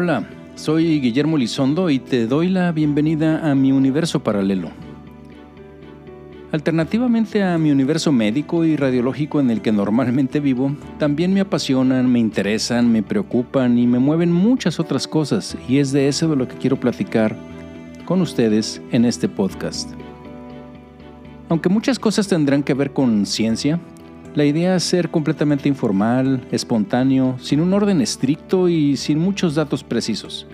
Hola, soy Guillermo Lizondo y te doy la bienvenida a mi universo paralelo. Alternativamente a mi universo médico y radiológico en el que normalmente vivo, también me apasionan, me interesan, me preocupan y me mueven muchas otras cosas y es de eso de lo que quiero platicar con ustedes en este podcast. Aunque muchas cosas tendrán que ver con ciencia, la idea es ser completamente informal, espontáneo, sin un orden estricto y sin muchos datos precisos.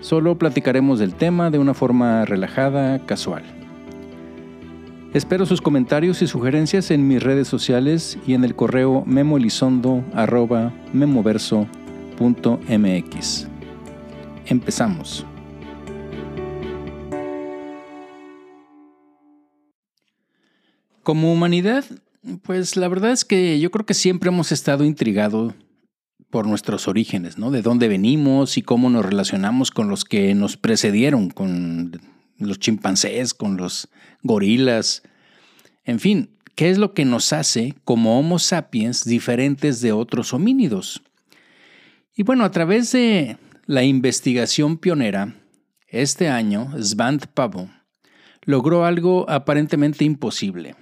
Solo platicaremos del tema de una forma relajada, casual. Espero sus comentarios y sugerencias en mis redes sociales y en el correo memolizondo.memoverso.mx. Empezamos. Como humanidad, pues la verdad es que yo creo que siempre hemos estado intrigados por nuestros orígenes, ¿no? De dónde venimos y cómo nos relacionamos con los que nos precedieron, con los chimpancés, con los gorilas. En fin, ¿qué es lo que nos hace como Homo sapiens diferentes de otros homínidos? Y bueno, a través de la investigación pionera, este año Svante Pavo logró algo aparentemente imposible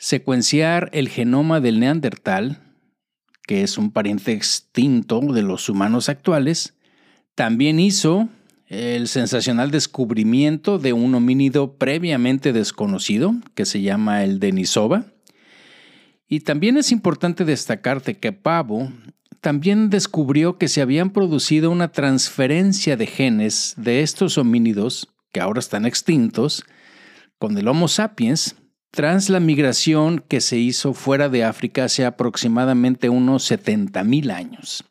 secuenciar el genoma del neandertal, que es un pariente extinto de los humanos actuales, también hizo el sensacional descubrimiento de un homínido previamente desconocido, que se llama el Denisova. Y también es importante destacarte que Pavo también descubrió que se habían producido una transferencia de genes de estos homínidos, que ahora están extintos, con el Homo sapiens, tras la migración que se hizo fuera de África hace aproximadamente unos 70.000 años.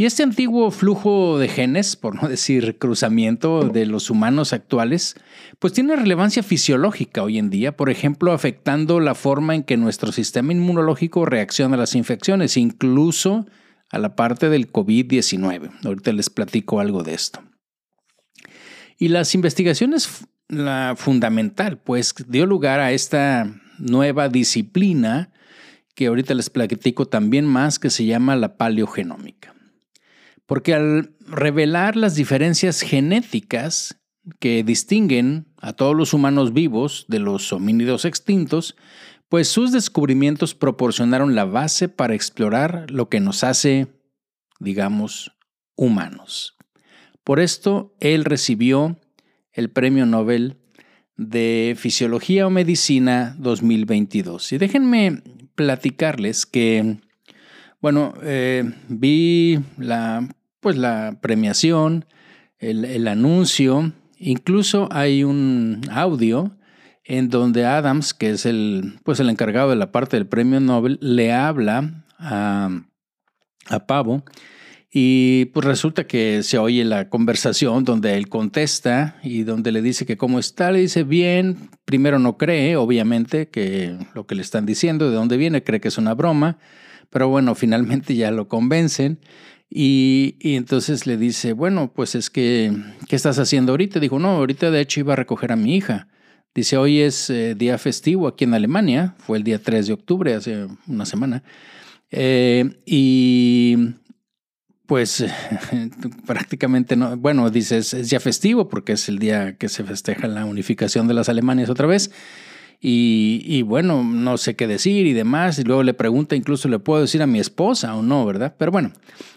Y este antiguo flujo de genes, por no decir cruzamiento de los humanos actuales, pues tiene relevancia fisiológica hoy en día, por ejemplo, afectando la forma en que nuestro sistema inmunológico reacciona a las infecciones, incluso a la parte del COVID-19. Ahorita les platico algo de esto. Y las investigaciones la fundamental, pues dio lugar a esta nueva disciplina que ahorita les platico también más, que se llama la paleogenómica. Porque al revelar las diferencias genéticas que distinguen a todos los humanos vivos de los homínidos extintos, pues sus descubrimientos proporcionaron la base para explorar lo que nos hace, digamos, humanos. Por esto, él recibió el Premio Nobel de Fisiología o Medicina 2022. Y déjenme platicarles que, bueno, eh, vi la, pues la premiación, el, anuncio, incluso hay un audio en donde Adams, que es el, pues el encargado de la parte del premio Nobel, le habla a, a Pavo y pues resulta que se oye la conversación donde él contesta y donde le dice que cómo está, le dice bien, primero no cree, obviamente, que lo que le están diciendo, de dónde viene, cree que es una broma, pero bueno, finalmente ya lo convencen. Y, entonces le dice, bueno, pues es que, ¿qué estás haciendo ahorita? Dijo, no, ahorita de hecho iba a recoger a mi hija. Dice, hoy es eh, día festivo aquí en Alemania, fue el día 3 de octubre, hace una semana. Eh, y pues prácticamente no, bueno, dices, es ya festivo porque es el día que se festeja la unificación de las Alemanias otra vez. Y, bueno, no sé qué decir y demás. Y luego le pregunta, incluso le puedo decir a mi esposa o no, ¿verdad? Pero bueno,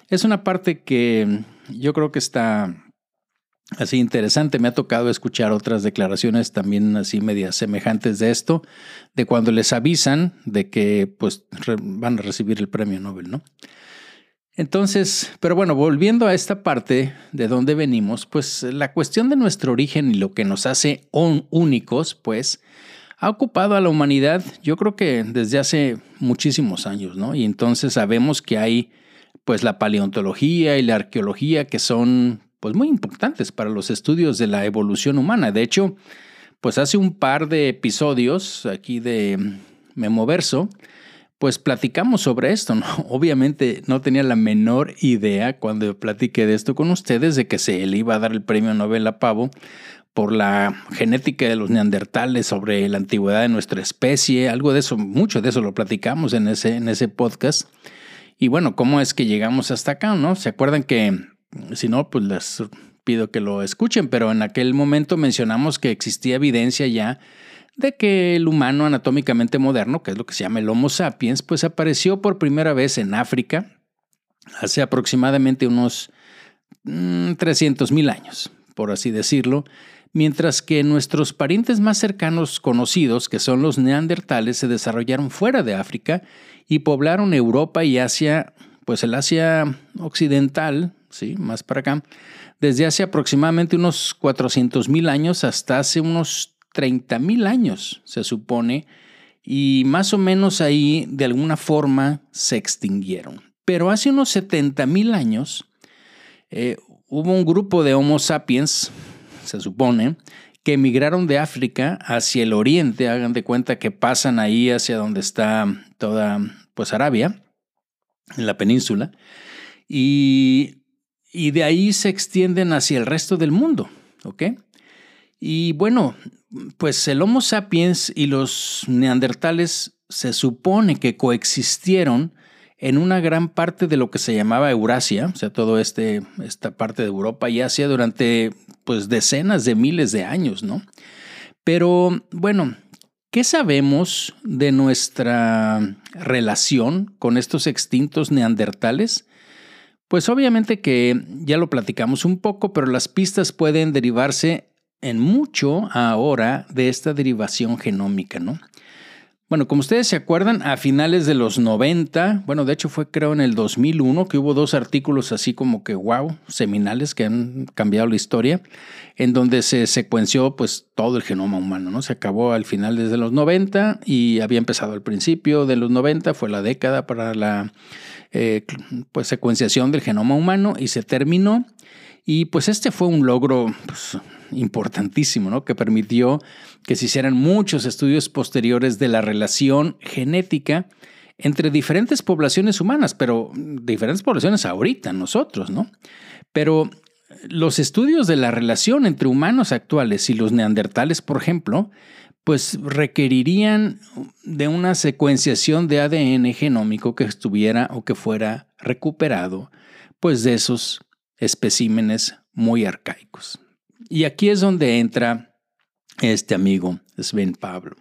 es una parte que yo creo que está así interesante. Me ha tocado escuchar otras declaraciones también así medias semejantes de esto, de cuando les avisan de que pues van a recibir el premio Nobel, ¿no? Entonces, pero bueno, volviendo a esta parte de donde venimos, pues la cuestión de nuestro origen y lo que nos hace únicos, pues ha ocupado a la humanidad, yo creo que desde hace muchísimos años, ¿no? Y entonces sabemos que hay pues la paleontología y la arqueología que son pues muy importantes para los estudios de la evolución humana. De hecho, pues hace un par de episodios aquí de Memoverso, pues platicamos sobre esto, ¿no? Obviamente no tenía la menor idea cuando platiqué de esto con ustedes de que se le iba a dar el premio Nobel a Pavo por la genética de los neandertales, sobre la antigüedad de nuestra especie, algo de eso, mucho de eso lo platicamos en ese, en ese podcast. Y bueno, ¿cómo es que llegamos hasta acá, no? ¿Se acuerdan que Si no, pues les pido que lo escuchen, pero en aquel momento mencionamos que existía evidencia ya de que el humano anatómicamente moderno, que es lo que se llama el Homo sapiens, pues apareció por primera vez en África hace aproximadamente unos 300 mm, años, por así decirlo, mientras que nuestros parientes más cercanos conocidos, que son los neandertales, se desarrollaron fuera de África y poblaron Europa y Asia, pues el Asia occidental, sí, más para acá, desde hace aproximadamente unos 400 mil años hasta hace unos 30 mil años, se supone, y más o menos ahí de alguna forma se extinguieron. Pero hace unos 70 mil años eh, hubo un grupo de Homo sapiens, se supone, que emigraron de África hacia el oriente, hagan de cuenta que pasan ahí hacia donde está toda pues Arabia, en la península, y, y de ahí se extienden hacia el resto del mundo, ¿ok? Y bueno, pues el Homo sapiens y los neandertales se supone que coexistieron en una gran parte de lo que se llamaba Eurasia, o sea, toda este, esta parte de Europa y Asia durante pues decenas de miles de años, ¿no? Pero bueno, ¿qué sabemos de nuestra relación con estos extintos neandertales? Pues obviamente que ya lo platicamos un poco, pero las pistas pueden derivarse en mucho ahora de esta derivación genómica, ¿no? Bueno, como ustedes se acuerdan, a finales de los 90, bueno, de hecho fue creo en el 2001 que hubo dos artículos así como que wow, seminales que han cambiado la historia, en donde se secuenció pues todo el genoma humano, ¿no? Se acabó al final desde los 90 y había empezado al principio de los 90, fue la década para la eh, pues secuenciación del genoma humano y se terminó. Y pues este fue un logro pues, importantísimo, ¿no? Que permitió que se hicieran muchos estudios posteriores de la relación genética entre diferentes poblaciones humanas, pero diferentes poblaciones ahorita, nosotros, ¿no? Pero los estudios de la relación entre humanos actuales y los neandertales, por ejemplo, pues requerirían de una secuenciación de ADN genómico que estuviera o que fuera recuperado, pues de esos especímenes muy arcaicos. Y aquí es donde entra este amigo Sven Pablo,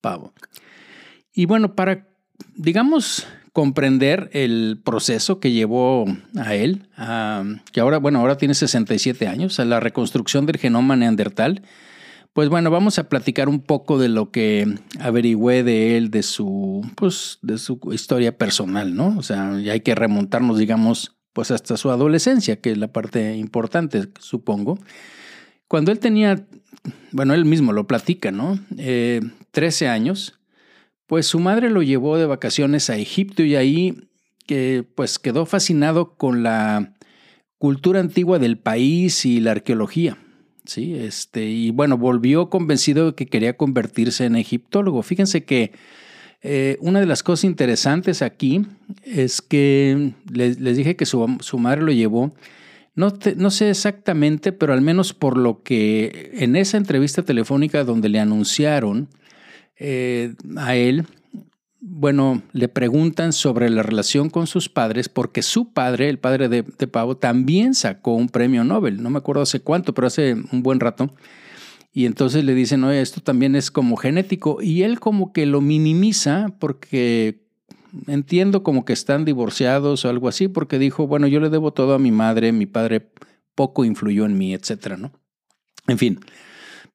Pavo. Y bueno, para, digamos, comprender el proceso que llevó a él, que ahora, bueno, ahora tiene 67 años, a la reconstrucción del genoma neandertal, pues bueno, vamos a platicar un poco de lo que averigüé de él, de su, pues, de su historia personal, ¿no? O sea, ya hay que remontarnos, digamos, pues hasta su adolescencia, que es la parte importante, supongo. Cuando él tenía, bueno, él mismo lo platica, ¿no? 13 eh, años, pues su madre lo llevó de vacaciones a Egipto y ahí que pues quedó fascinado con la cultura antigua del país y la arqueología. Sí, este, y bueno, volvió convencido de que quería convertirse en egiptólogo. Fíjense que eh, una de las cosas interesantes aquí es que les, dije que su, madre lo llevó no, no sé exactamente, pero al menos por lo que en esa entrevista telefónica donde le anunciaron eh, a él, bueno, le preguntan sobre la relación con sus padres, porque su padre, el padre de, de, Pavo, también sacó un premio Nobel, no me acuerdo hace cuánto, pero hace un buen rato. Y entonces le dicen, oye, esto también es como genético. Y él como que lo minimiza porque entiendo como que están divorciados o algo así, porque dijo, bueno, yo le debo todo a mi madre, mi padre poco influyó en mí, etcétera, ¿no? En fin,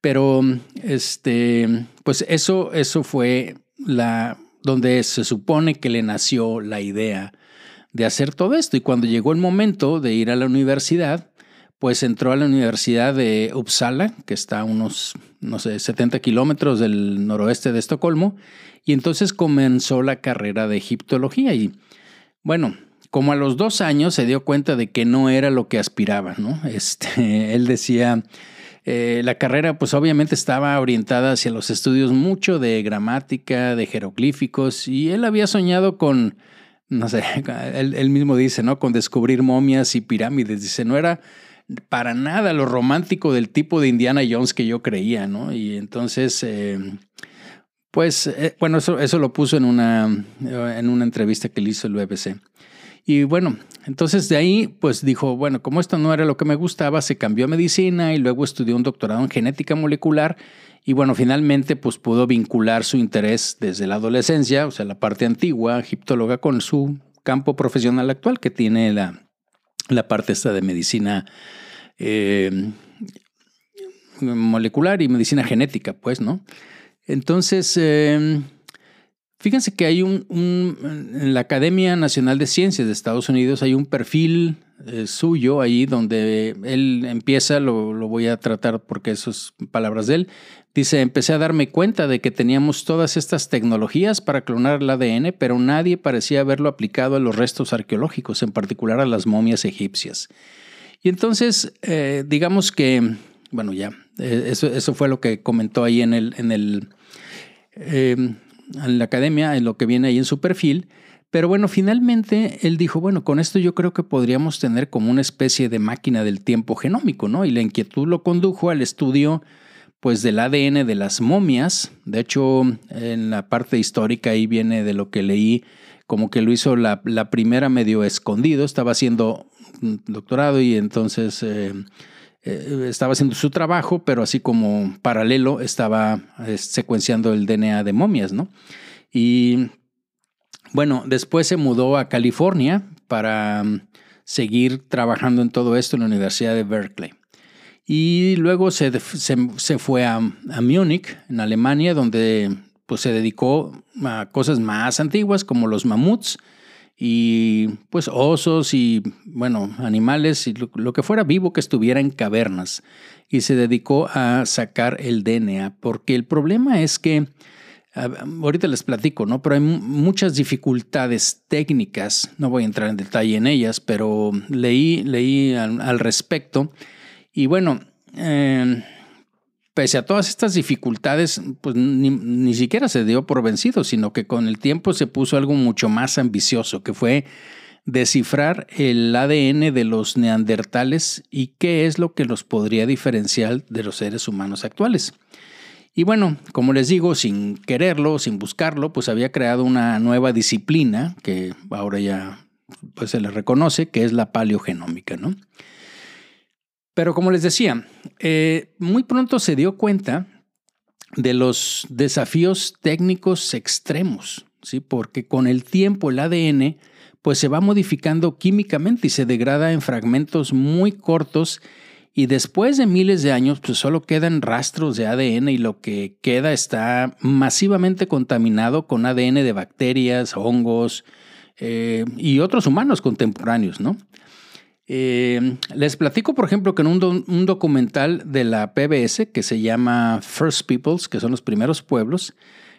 pero este, pues eso, eso fue la donde se supone que le nació la idea de hacer todo esto. Y cuando llegó el momento de ir a la universidad, pues entró a la Universidad de Uppsala, que está a unos, no sé, 70 kilómetros del noroeste de Estocolmo, y entonces comenzó la carrera de egiptología. Y bueno, como a los dos años se dio cuenta de que no era lo que aspiraba, ¿no? Este, él decía, eh, la carrera pues obviamente estaba orientada hacia los estudios mucho de gramática, de jeroglíficos, y él había soñado con, no sé, él, él mismo dice, ¿no? Con descubrir momias y pirámides. Dice, no era para nada lo romántico del tipo de Indiana Jones que yo creía, ¿no? Y entonces, eh, pues, eh, bueno, eso, lo puso en una, en una entrevista que le hizo el BBC. Y bueno, entonces de ahí pues dijo, bueno, como esto no era lo que me gustaba, se cambió a medicina y luego estudió un doctorado en genética molecular y bueno, finalmente pues pudo vincular su interés desde la adolescencia, o sea, la parte antigua, egiptóloga, con su campo profesional actual que tiene la, la parte esta de medicina eh, molecular y medicina genética, pues, ¿no? Entonces, eh, fíjense que hay un, en la Academia Nacional de Ciencias de Estados Unidos hay un perfil eh, suyo ahí donde él empieza, lo, voy a tratar porque eso es palabras de él, dice, empecé a darme cuenta de que teníamos todas estas tecnologías para clonar el ADN, pero nadie parecía haberlo aplicado a los restos arqueológicos, en particular a las momias egipcias. Y entonces, eh, digamos que, bueno, ya, eh, eso, eso, fue lo que comentó ahí en, el, en, el, en la academia, en lo que viene ahí en su perfil. Pero bueno, finalmente él dijo, bueno, con esto yo creo que podríamos tener como una especie de máquina del tiempo genómico, ¿no? Y la inquietud lo condujo al estudio pues del ADN de las momias. De hecho, en la parte histórica ahí viene de lo que leí, como que lo hizo la, la primera medio escondido, estaba haciendo doctorado y entonces eh, estaba haciendo su trabajo, pero así como paralelo estaba eh, secuenciando el DNA de momias, ¿no? Y bueno, después se mudó a California para mm, seguir trabajando en todo esto en la Universidad de Berkeley. Y luego se, se, fue a, a, Múnich, en Alemania, donde pues, se dedicó a cosas más antiguas como los mamuts y pues osos y bueno, animales y lo, que fuera vivo que estuviera en cavernas. Y se dedicó a sacar el DNA, porque el problema es que, ahorita les platico, ¿no? Pero hay muchas dificultades técnicas, no voy a entrar en detalle en ellas, pero leí, leí al, respecto. Y bueno, eh, pese a todas estas dificultades, pues ni, siquiera se dio por vencido, sino que con el tiempo se puso algo mucho más ambicioso, que fue descifrar el ADN de los neandertales y qué es lo que los podría diferenciar de los seres humanos actuales. Y bueno, como les digo, sin quererlo, sin buscarlo, pues había creado una nueva disciplina que ahora ya pues, se le reconoce, que es la paleogenómica, ¿no? Pero como les decía, eh, muy pronto se dio cuenta de los desafíos técnicos extremos, ¿sí? porque con el tiempo el ADN pues se va modificando químicamente y se degrada en fragmentos muy cortos y después de miles de años pues solo quedan rastros de ADN y lo que queda está masivamente contaminado con ADN de bacterias, hongos eh, y otros humanos contemporáneos, ¿no? Eh, les platico, por ejemplo, que en un, documental de la PBS que se llama First Peoples, que son los primeros pueblos,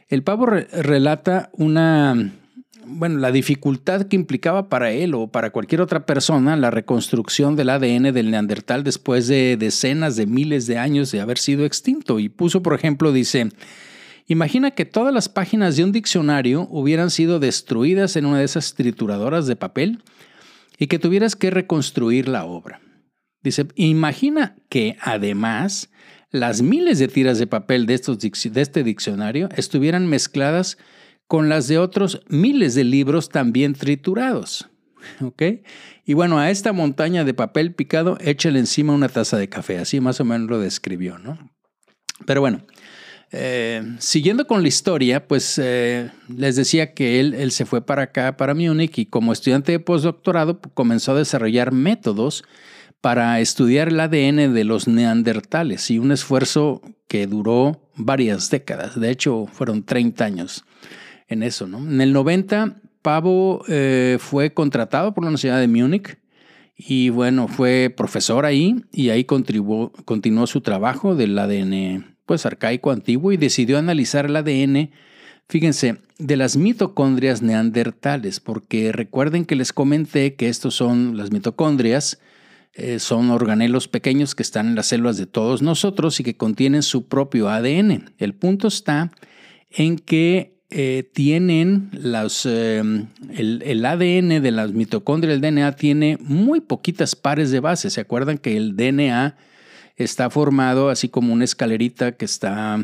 el pavo relata una, bueno, la dificultad que implicaba para él o para cualquier otra persona la reconstrucción del ADN del neandertal después de decenas de miles de años de haber sido extinto. Y puso, por ejemplo, dice, imagina que todas las páginas de un diccionario hubieran sido destruidas en una de esas trituradoras de papel y que tuvieras que reconstruir la obra. Dice, imagina que además las miles de tiras de papel de, estos, de este diccionario estuvieran mezcladas con las de otros miles de libros también triturados. ¿Ok? Y bueno, a esta montaña de papel picado, échale encima una taza de café. Así más o menos lo describió, ¿no? Pero bueno, eh, siguiendo con la historia, pues eh, les decía que él, se fue para acá, para Múnich, y como estudiante de postdoctorado comenzó a desarrollar métodos para estudiar el ADN de los neandertales y un esfuerzo que duró varias décadas. De hecho, fueron 30 años en eso. ¿no? En el 90, Pavo eh, fue contratado por la Universidad de Múnich y bueno, fue profesor ahí y ahí continuó su trabajo del ADN pues arcaico antiguo y decidió analizar el ADN, fíjense, de las mitocondrias neandertales, porque recuerden que les comenté que estos son las mitocondrias, eh, son organelos pequeños que están en las células de todos nosotros y que contienen su propio ADN. El punto está en que eh, tienen los, em, el, el, ADN de las mitocondrias, el DNA, tiene muy poquitas pares de base. ¿Se acuerdan que el DNA está formado así como una escalerita que está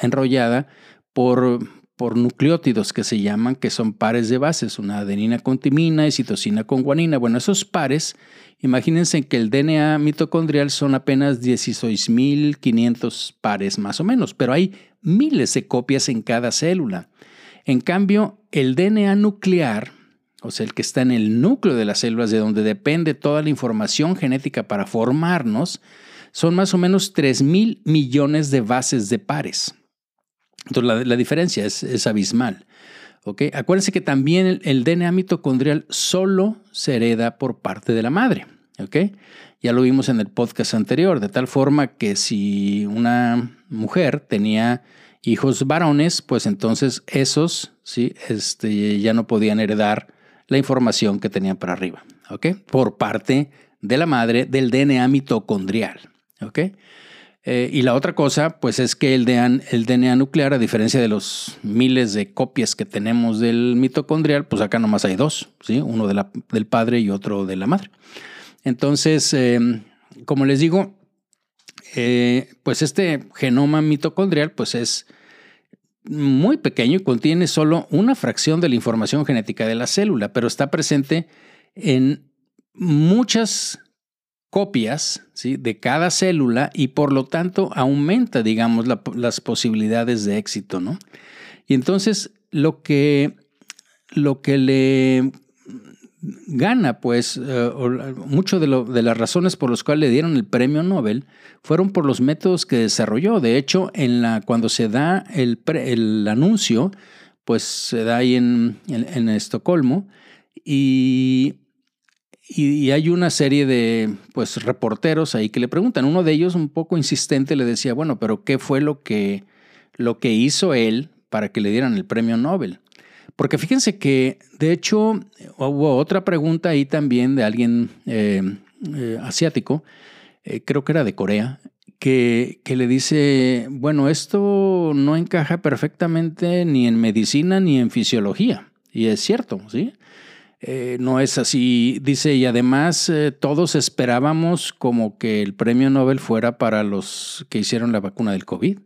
enrollada por por nucleótidos que se llaman, que son pares de bases, una adenina con timina y citosina con guanina. Bueno, esos pares, imagínense que el DNA mitocondrial son apenas 16.500 pares más o menos, pero hay miles de copias en cada célula. En cambio, el DNA nuclear, o sea, el que está en el núcleo de las células, de donde depende toda la información genética para formarnos, son más o menos 3 mil millones de bases de pares. Entonces, la, diferencia es, abismal. ¿okay? Acuérdense que también el, DNA mitocondrial solo se hereda por parte de la madre. Ya lo vimos en el podcast anterior, de tal forma que si una mujer tenía hijos varones, pues entonces esos ¿sí? este, ya no podían heredar la información que tenían para arriba, ¿ok? Por parte de la madre del DNA mitocondrial, ¿ok? Eh, y la otra cosa, pues es que el DNA, el DNA, nuclear, a diferencia de los miles de copias que tenemos del mitocondrial, pues acá nomás hay dos, ¿sí? Uno de del padre y otro de la madre. Entonces, em, como les digo, eh, pues este genoma mitocondrial, pues es muy pequeño y contiene solo una fracción de la información genética de la célula, pero está presente en muchas copias ¿sí? de cada célula y por lo tanto aumenta, digamos, las posibilidades de éxito, ¿no? Y entonces lo que, lo que le gana, pues, eh, mucho de, de, las razones por las cuales le dieron el premio Nobel fueron por los métodos que desarrolló. De hecho, en la, cuando se da el, el anuncio, pues se da ahí en, en, Estocolmo y, y, hay una serie de pues, reporteros ahí que le preguntan. Uno de ellos, un poco insistente, le decía, bueno, pero ¿qué fue lo que, lo que hizo él para que le dieran el premio Nobel? Porque fíjense que, de hecho, hubo otra pregunta ahí también de alguien eh, eh, asiático, eh, creo que era de Corea, que, que, le dice, bueno, esto no encaja perfectamente ni en medicina ni en fisiología. Y es cierto, ¿sí? No es así, dice, y además todos esperábamos como que el premio Nobel fuera para los que hicieron la vacuna del COVID.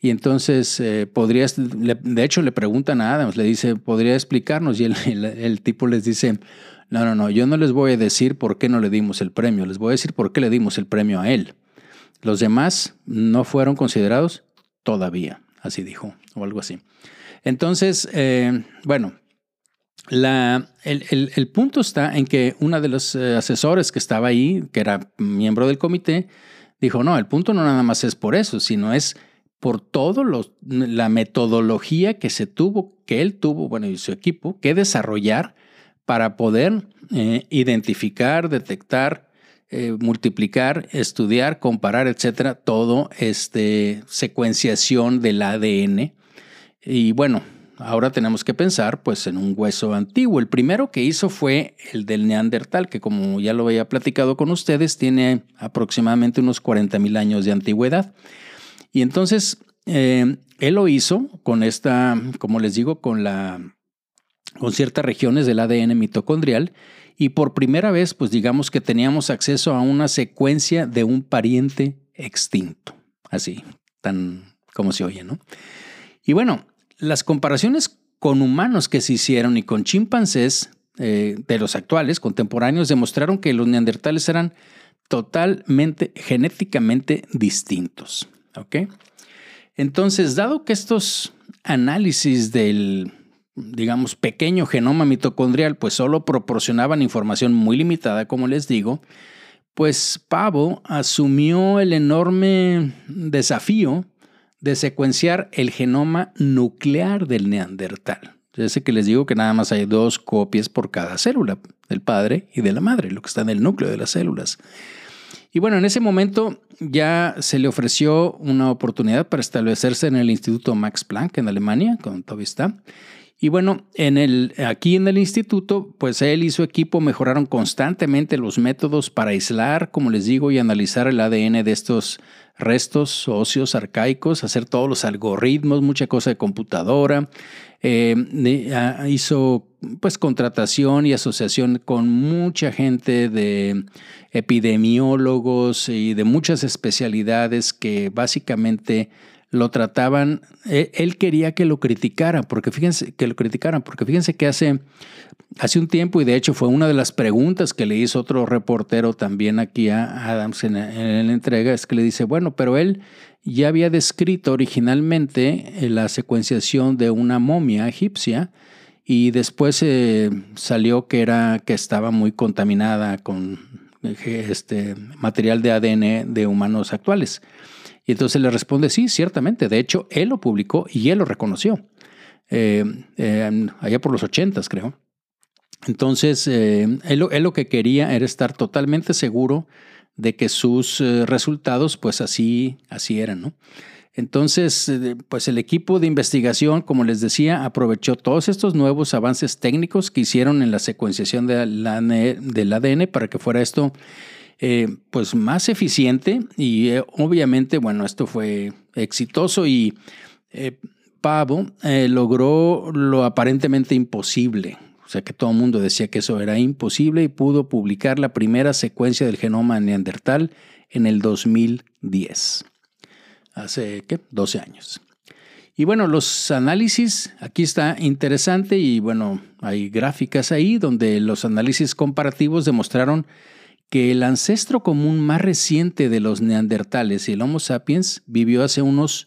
Y entonces, eh, podrías, de hecho le preguntan a Adams, le dice, ¿podría explicarnos? Y el, el, tipo les dice, no, no, no, yo no les voy a decir por qué no le dimos el premio, les voy a decir por qué le dimos el premio a él. Los demás no fueron considerados todavía, así dijo, o algo así. Entonces, eh, bueno, la, el, el, el, punto está en que una de los eh, asesores que estaba ahí, que era miembro del comité, dijo, no, el punto no nada más es por eso, sino es por todo la metodología que se tuvo, que él tuvo, bueno, y su equipo, que desarrollar para poder eh, identificar, detectar, eh, multiplicar, estudiar, comparar, etcétera, todo este secuenciación del ADN. Y bueno, ahora tenemos que pensar pues en un hueso antiguo. El primero que hizo fue el del Neandertal, que como ya lo había platicado con ustedes, tiene aproximadamente unos 40 mil años de antigüedad. Y entonces eh, él lo hizo con esta, como les digo, con la con ciertas regiones del ADN mitocondrial y por primera vez, pues digamos que teníamos acceso a una secuencia de un pariente extinto, así, tan como se oye, ¿no? Y bueno, las comparaciones con humanos que se hicieron y con chimpancés eh, de los actuales, contemporáneos, demostraron que los neandertales eran totalmente genéticamente distintos. Entonces, dado que estos análisis del, digamos, pequeño genoma mitocondrial, pues solo proporcionaban información muy limitada, como les digo, pues Pavo asumió el enorme desafío de secuenciar el genoma nuclear del neandertal. Ese que les digo que nada más hay dos copias por cada célula, del padre y de la madre, lo que está en el núcleo de las células. Y bueno, en ese momento ya se le ofreció una oportunidad para establecerse en el Instituto Max Planck en Alemania, con todavía está. Y bueno, aquí en el instituto, pues él y su equipo mejoraron constantemente los métodos para aislar, como les digo, y analizar el ADN de estos restos óseos arcaicos, hacer todos los algoritmos, mucha cosa de computadora. Eh, hizo pues contratación y asociación con mucha gente de epidemiólogos y de muchas especialidades que básicamente lo trataban, e, él, quería que lo criticaran, porque fíjense, que lo criticaran, porque fíjense que hace, hace un tiempo, y de hecho fue una de las preguntas que le hizo otro reportero también aquí a Adams en, la entrega, es que le dice, bueno, pero él ya había descrito originalmente la secuenciación de una momia egipcia, y después eh, salió que era que estaba muy contaminada con eh, este material de ADN de humanos actuales. Y entonces le responde, sí, ciertamente. De hecho, él lo publicó y él lo reconoció. Eh, allá por los ochentas, creo. Entonces, él, él, lo que quería era estar totalmente seguro de que sus resultados, pues así, así eran, ¿no? Entonces, eh, pues el equipo de investigación, como les decía, aprovechó todos estos nuevos avances técnicos que hicieron en la secuenciación del ADN para que fuera esto eh, pues más eficiente y eh, obviamente, bueno, esto fue exitoso y Pavo logró lo aparentemente imposible. O sea que todo el mundo decía que eso era imposible y pudo publicar la primera secuencia del genoma neandertal en el 2010 hace, ¿qué? 12 años. Y bueno, los análisis, aquí está interesante y bueno, hay gráficas ahí donde los análisis comparativos demostraron que el ancestro común más reciente de los neandertales y el Homo sapiens vivió hace unos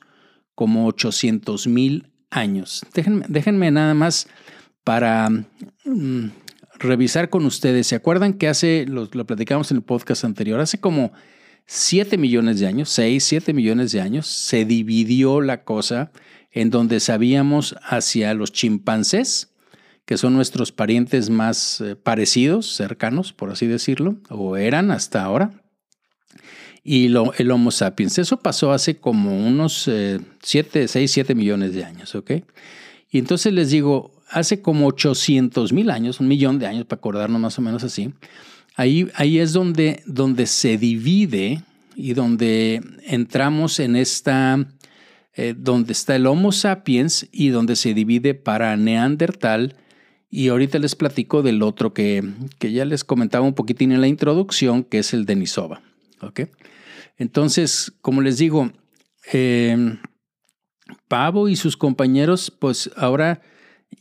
como 800 mil años. Déjenme, déjenme, nada más para mm, revisar con ustedes. ¿Se acuerdan que hace, lo, lo platicamos en el podcast anterior, hace como 7 millones de años, 6, 7 millones de años, se dividió la cosa en donde sabíamos hacia los chimpancés, que son nuestros parientes más eh, parecidos, cercanos, por así decirlo, o eran hasta ahora, y lo, el Homo sapiens. Eso pasó hace como unos 7, 6, 7 millones de años, ¿ok? Y entonces les digo, hace como 800 mil años, un millón de años, para acordarnos más o menos así, Ahí, ahí es donde, donde se divide y donde entramos en esta, eh, donde está el Homo sapiens y donde se divide para Neandertal. Y ahorita les platico del otro que, que ya les comentaba un poquitín en la introducción, que es el Denisova. ¿okay? Entonces, como les digo, eh, Pavo y sus compañeros, pues ahora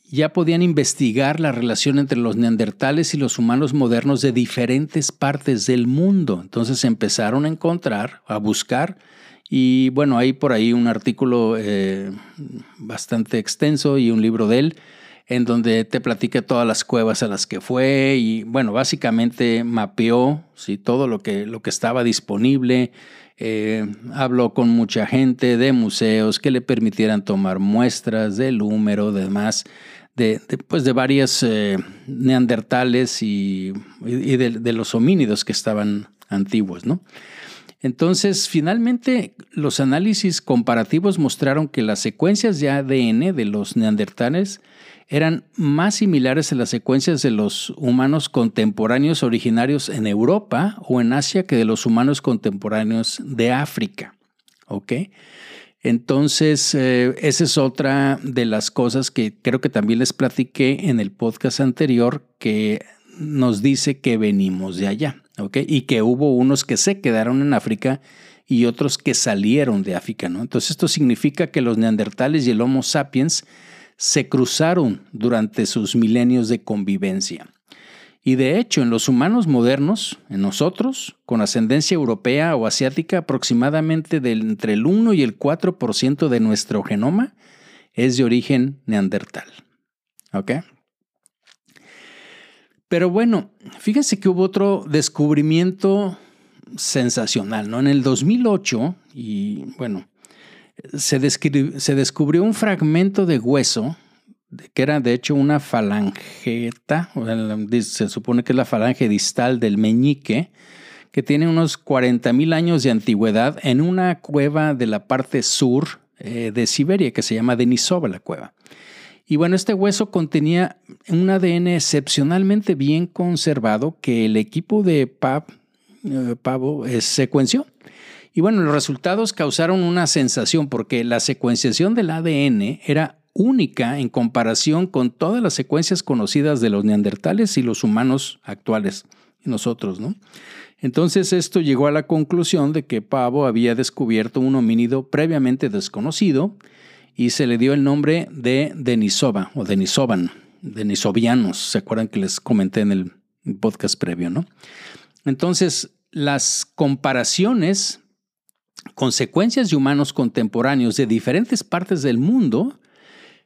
ya podían investigar la relación entre los neandertales y los humanos modernos de diferentes partes del mundo. Entonces empezaron a encontrar, a buscar, y bueno, hay por ahí un artículo eh, bastante extenso y un libro de él en donde te platica todas las cuevas a las que fue y bueno, básicamente mapeó ¿sí? todo lo que, lo que estaba disponible, eh, habló con mucha gente de museos que le permitieran tomar muestras del número, demás, de, de, pues de varias eh, neandertales y, y de, de, los homínidos que estaban antiguos, ¿no? Entonces, finalmente, los análisis comparativos mostraron que las secuencias de ADN de los neandertales eran más similares a las secuencias de los humanos contemporáneos originarios en Europa o en Asia que de los humanos contemporáneos de África. ¿Ok? Entonces, eh, esa es otra de las cosas que creo que también les platiqué en el podcast anterior que nos dice que venimos de allá, ¿ok? Y que hubo unos que se quedaron en África y otros que salieron de África, ¿no? Entonces, esto significa que los neandertales y el Homo sapiens se cruzaron durante sus milenios de convivencia. Y de hecho, en los humanos modernos, en nosotros, con ascendencia europea o asiática, aproximadamente del, entre el 1 y el 4% de nuestro genoma es de origen neandertal. ¿Ok? Pero bueno, fíjense que hubo otro descubrimiento sensacional, ¿no? En el 2008, y bueno, se, descubrió un fragmento de hueso que era de hecho una falangeta, se supone que es la falange distal del meñique, que tiene unos 40 mil años de antigüedad en una cueva de la parte sur eh, de Siberia que se llama Denisova la cueva. Y bueno, este hueso contenía un ADN excepcionalmente bien conservado que el equipo de eh, Pavo eh, secuenció. Y bueno, los resultados causaron una sensación porque la secuenciación del ADN era única en comparación con todas las secuencias conocidas de los neandertales y los humanos actuales, nosotros, ¿no? Entonces esto llegó a la conclusión de que Pavo había descubierto un homínido previamente desconocido y se le dio el nombre de Denisova o Denisovan, Denisovianos. ¿Se acuerdan que les comenté en el podcast previo, no? Entonces, las comparaciones, consecuencias de humanos contemporáneos de diferentes partes del mundo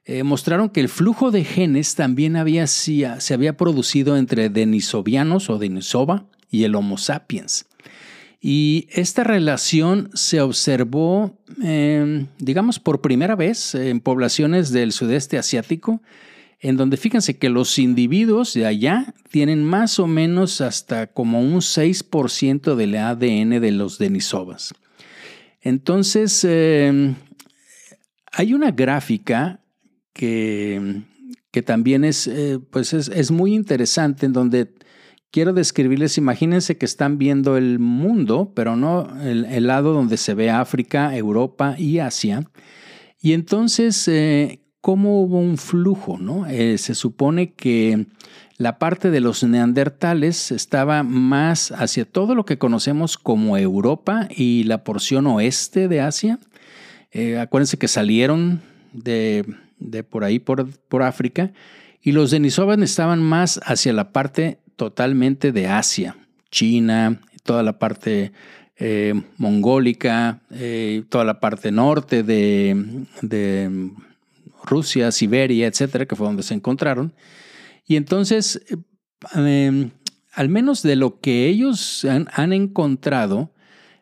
eh, mostraron que el flujo de genes también había, se había producido entre denisovianos o denisova y el Homo sapiens. Y esta relación se observó, em, digamos, por primera vez en poblaciones del sudeste asiático, en donde fíjense que los individuos de allá tienen más o menos hasta como un 6% del ADN de los denisovas. Entonces, em, hay una gráfica que, que también es, eh, pues es, muy interesante, en donde quiero describirles, imagínense que están viendo el mundo, pero no el, lado donde se ve África, Europa y Asia. Y entonces, eh, ¿cómo hubo un flujo? ¿no? Eh, se supone que la parte de los neandertales estaba más hacia todo lo que conocemos como Europa y la porción oeste de Asia. acuérdense que salieron de de por ahí, por, por África, y los Denisovan estaban más hacia la parte totalmente de Asia, China, toda la parte eh, mongólica, eh, toda la parte norte de, de, Rusia, Siberia, etcétera, que fue donde se encontraron. Y entonces, eh, al menos de lo que ellos han, han encontrado,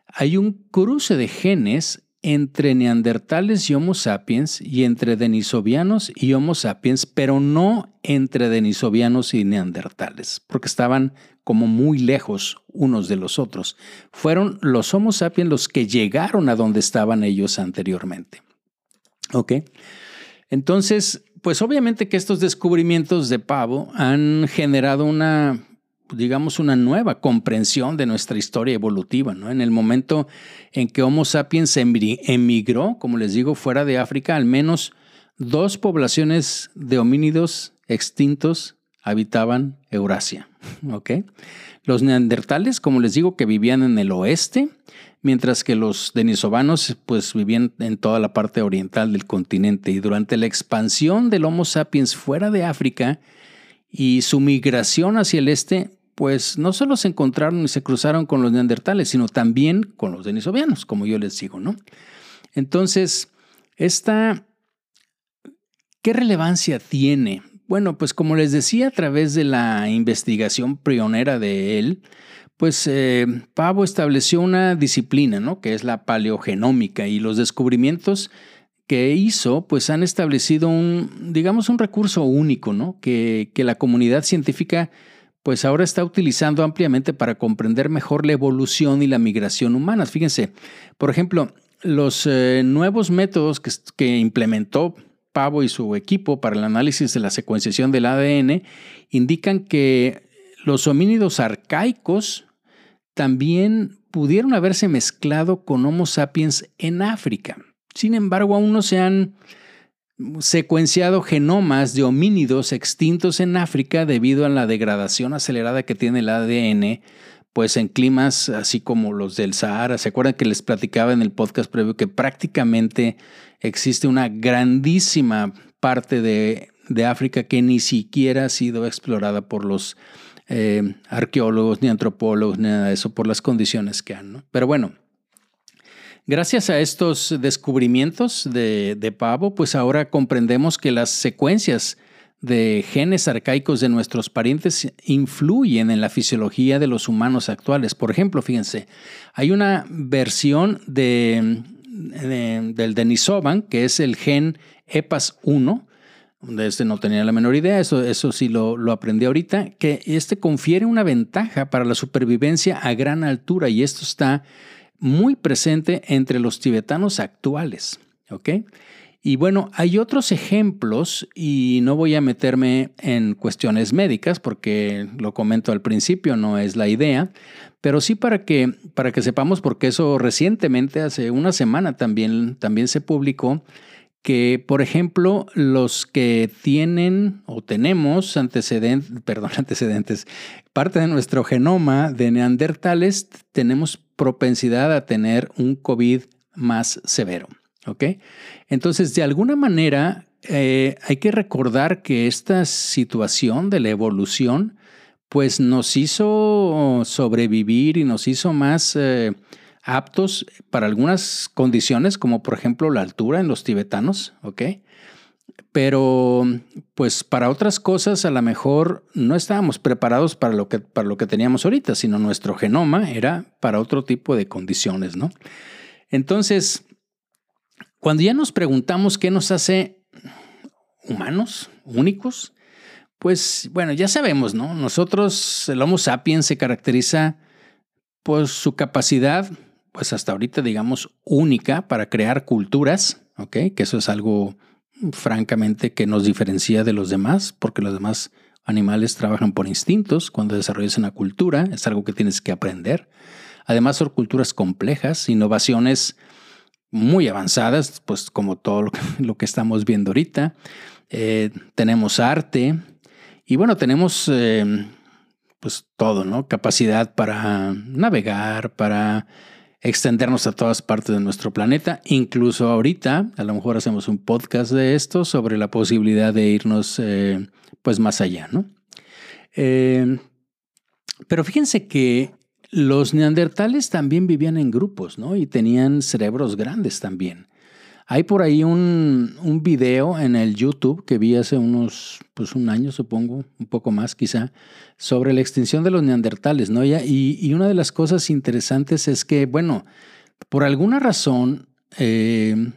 hay un cruce de genes entre neandertales y Homo sapiens y entre denisovianos y Homo sapiens, pero no entre denisovianos y neandertales, porque estaban como muy lejos unos de los otros. Fueron los Homo sapiens los que llegaron a donde estaban ellos anteriormente. ¿Ok? Entonces, pues obviamente que estos descubrimientos de Pavo han generado una digamos, una nueva comprensión de nuestra historia evolutiva. ¿no? En el momento en que Homo sapiens emigró, como les digo, fuera de África, al menos dos poblaciones de homínidos extintos habitaban Eurasia. ¿okay? Los neandertales, como les digo, que vivían en el oeste, mientras que los denisovanos pues, vivían en toda la parte oriental del continente. Y durante la expansión del Homo sapiens fuera de África, y su migración hacia el este, pues no solo se encontraron y se cruzaron con los neandertales, sino también con los denisovianos, como yo les digo, ¿no? Entonces, esta, ¿qué relevancia tiene? Bueno, pues como les decía a través de la investigación pionera de él, pues eh, Pavo estableció una disciplina, ¿no? Que es la paleogenómica y los descubrimientos que hizo, pues han establecido un, digamos, un recurso único, ¿no? Que, que la comunidad científica, pues ahora está utilizando ampliamente para comprender mejor la evolución y la migración humanas. Fíjense, por ejemplo, los eh, nuevos métodos que, que implementó Pavo y su equipo para el análisis de la secuenciación del ADN indican que los homínidos arcaicos también pudieron haberse mezclado con Homo sapiens en África. Sin embargo, aún no se han secuenciado genomas de homínidos extintos en África debido a la degradación acelerada que tiene el ADN, pues en climas así como los del Sahara. ¿Se acuerdan que les platicaba en el podcast previo que prácticamente existe una grandísima parte de, África que ni siquiera ha sido explorada por los eh, arqueólogos, ni antropólogos, ni nada de eso, por las condiciones que han. Pero bueno, Gracias a estos descubrimientos de, Pavo, pues ahora comprendemos que las secuencias de genes arcaicos de nuestros parientes influyen en la fisiología de los humanos actuales. Por ejemplo, fíjense, hay una versión de, del Denisovan, que es el gen EPAS1, de este no tenía la menor idea, eso, eso sí lo, lo aprendí ahorita, que este confiere una ventaja para la supervivencia a gran altura y esto está muy presente entre los tibetanos actuales. Y bueno, hay otros ejemplos y no voy a meterme en cuestiones médicas porque lo comento al principio, no es la idea, pero sí para que, para que sepamos, porque eso recientemente, hace una semana también, también se publicó, que, por ejemplo, los que tienen o tenemos antecedentes, perdón, antecedentes, parte de nuestro genoma de neandertales, tenemos propensidad a tener un COVID más severo. ¿Ok? Entonces, de alguna manera, eh, hay que recordar que esta situación de la evolución, pues nos hizo sobrevivir y nos hizo más eh, aptos para algunas condiciones, como por ejemplo la altura en los tibetanos, ¿ok? Pero pues para otras cosas a lo mejor no estábamos preparados para lo que, para lo que teníamos ahorita, sino nuestro genoma era para otro tipo de condiciones, ¿no? Entonces, cuando ya nos preguntamos qué nos hace humanos, únicos, pues bueno, ya sabemos, ¿no? Nosotros, el Homo sapiens se caracteriza por su capacidad pues hasta ahorita, digamos, única para crear culturas, ¿ok? Que eso es algo francamente que nos diferencia de los demás, porque los demás animales trabajan por instintos. Cuando desarrollas una cultura, es algo que tienes que aprender. Además, son culturas complejas, innovaciones muy avanzadas, pues como todo lo que, estamos viendo ahorita. Eh, tenemos arte y bueno, tenemos eh, pues todo, ¿no? Capacidad para navegar, para extendernos a todas partes de nuestro planeta. Incluso ahorita, a lo mejor hacemos un podcast de esto sobre la posibilidad de irnos eh, pues más allá, ¿no? Eh, pero fíjense que los neandertales también vivían en grupos, ¿no? Y tenían cerebros grandes también. Hay por ahí un, un, video en el YouTube que vi hace unos, pues un año supongo, un poco más quizá, sobre la extinción de los neandertales, ¿no? Y, y una de las cosas interesantes es que, bueno, por alguna razón eh,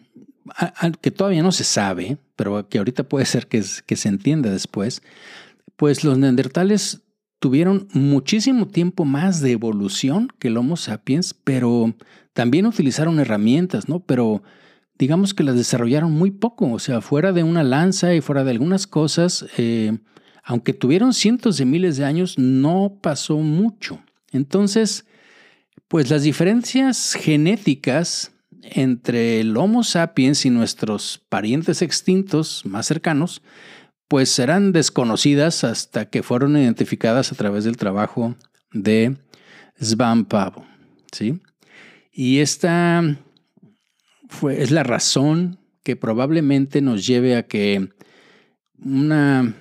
que todavía no se sabe, pero que ahorita puede ser que, que se entienda después, pues los neandertales tuvieron muchísimo tiempo más de evolución que el Homo sapiens, pero también utilizaron herramientas, ¿no? Pero digamos que las desarrollaron muy poco, o sea, fuera de una lanza y fuera de algunas cosas, eh, aunque tuvieron cientos de miles de años, no pasó mucho. Entonces, pues las diferencias genéticas entre el Homo sapiens y nuestros parientes extintos más cercanos, pues eran desconocidas hasta que fueron identificadas a través del trabajo de Svan Pavo, ¿sí? Y esta es la razón que probablemente nos lleve a que una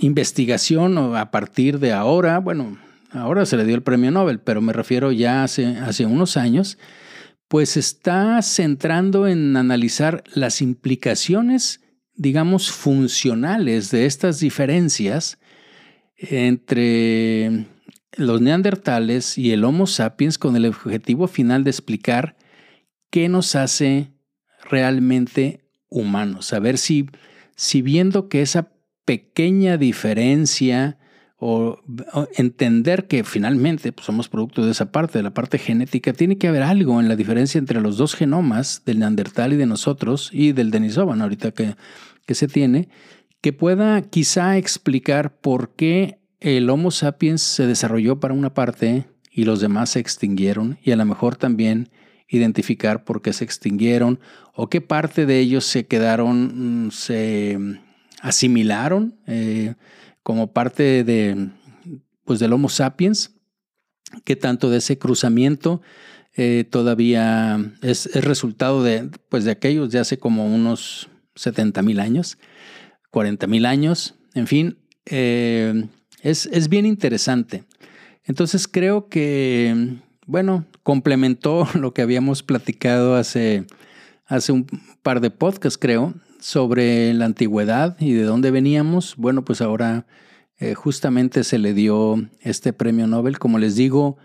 investigación a partir de ahora, bueno, ahora se le dio el premio Nobel, pero me refiero ya hace, hace unos años, pues está centrando en analizar las implicaciones, digamos, funcionales de estas diferencias entre los neandertales y el Homo sapiens con el objetivo final de explicar qué nos hace realmente humanos. Saber si, si viendo que esa pequeña diferencia o, entender que finalmente pues, somos producto de esa parte, de la parte genética, tiene que haber algo en la diferencia entre los dos genomas del Neandertal y de nosotros y del Denisovan ahorita que, que se tiene, que pueda quizá explicar por qué el Homo sapiens se desarrolló para una parte y los demás se extinguieron y a lo mejor también identificar por qué se extinguieron o qué parte de ellos se quedaron, mm, se asimilaron eh, como parte de, pues, del Homo sapiens, qué tanto de ese cruzamiento eh, todavía es, resultado de, pues, de aquellos de hace como unos 70 mil años, 40 mil años, en fin, eh, es, es bien interesante. Entonces creo que bueno, complementó lo que habíamos platicado hace, hace un par de podcasts, creo, sobre la antigüedad y de dónde veníamos. Bueno, pues ahora eh, justamente se le dio este premio Nobel, como les digo,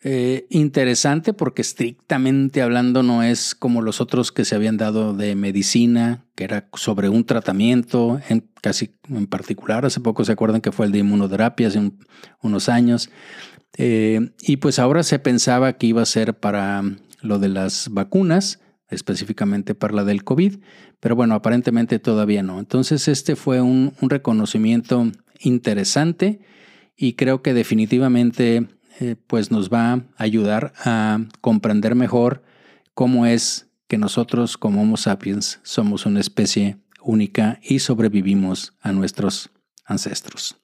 eh, interesante porque estrictamente hablando no es como los otros que se habían dado de medicina, que era sobre un tratamiento, en, casi en particular, hace poco se acuerdan que fue el de inmunoterapia hace unos años. Eh, y pues ahora se pensaba que iba a ser para lo de las vacunas, específicamente para la del COVID, pero bueno, aparentemente todavía no. Entonces este fue un, reconocimiento interesante y creo que definitivamente eh, pues nos va a ayudar a comprender mejor cómo es que nosotros como Homo sapiens somos una especie única y sobrevivimos a nuestros ancestros.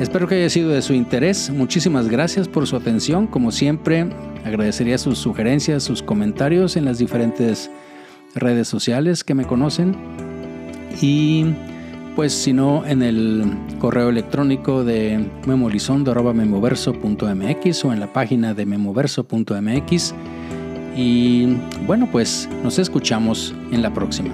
Espero que haya sido de su interés. Muchísimas gracias por su atención. Como siempre, agradecería sus sugerencias, sus comentarios en las diferentes redes sociales que me conocen. Y pues si no, en el correo electrónico de memolizondo.memoverso.mx o en la página de memoverso.mx. Y bueno, pues nos escuchamos en la próxima.